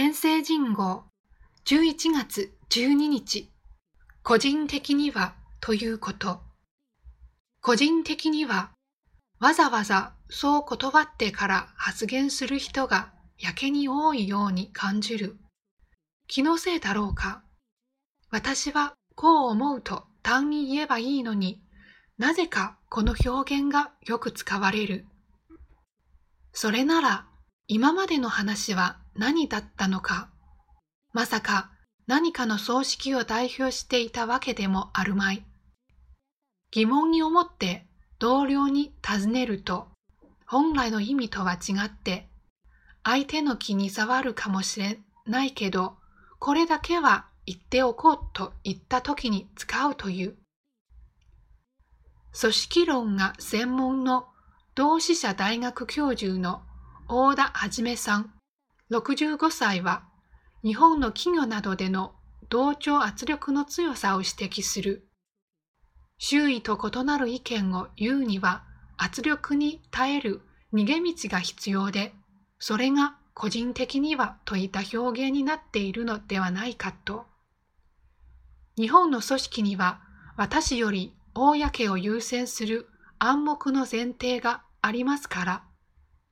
天聖人号。11月12日。個人的にはということ。個人的にはわざわざそう断ってから発言する人がやけに多いように感じる。気のせいだろうか。私はこう思うと単に言えばいいのになぜかこの表現がよく使われる。それなら今までの話は何だったのか。まさか何かの葬式を代表していたわけでもあるまい。疑問に思って同僚に尋ねると本来の意味とは違って相手の気に障るかもしれないけどこれだけは言っておこうと言った時に使うという。組織論が専門の同志社大学教授の大田はじめさん。65歳は日本の企業などでの同調圧力の強さを指摘する。周囲と異なる意見を言うには圧力に耐える逃げ道が必要で、それが個人的にはといった表現になっているのではないかと。日本の組織には私より公を優先する暗黙の前提がありますから、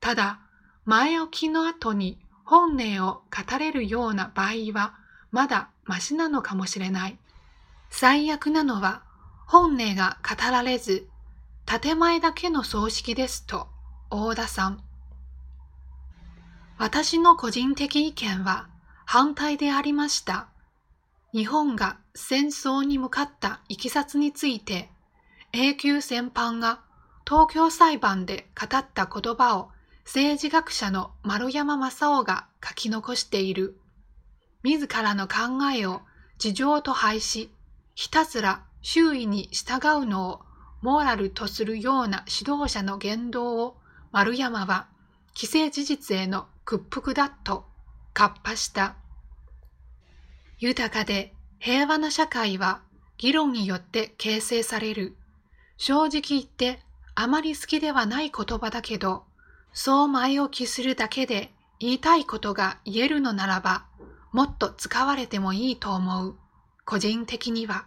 ただ前置きの後に本音を語れるような場合はまだマシなのかもしれない。最悪なのは本音が語られず建前だけの葬式ですと大田さん。私の個人的意見は反対でありました。日本が戦争に向かったいきさつについて、永久戦犯が東京裁判で語った言葉を政治学者の丸山正夫が書き残している。自らの考えを事情と廃し、ひたすら周囲に従うのをモーラルとするような指導者の言動を丸山は既成事実への屈服だと活破した。豊かで平和な社会は議論によって形成される。正直言ってあまり好きではない言葉だけど、そう前置きするだけで言いたいことが言えるのならば、もっと使われてもいいと思う。個人的には。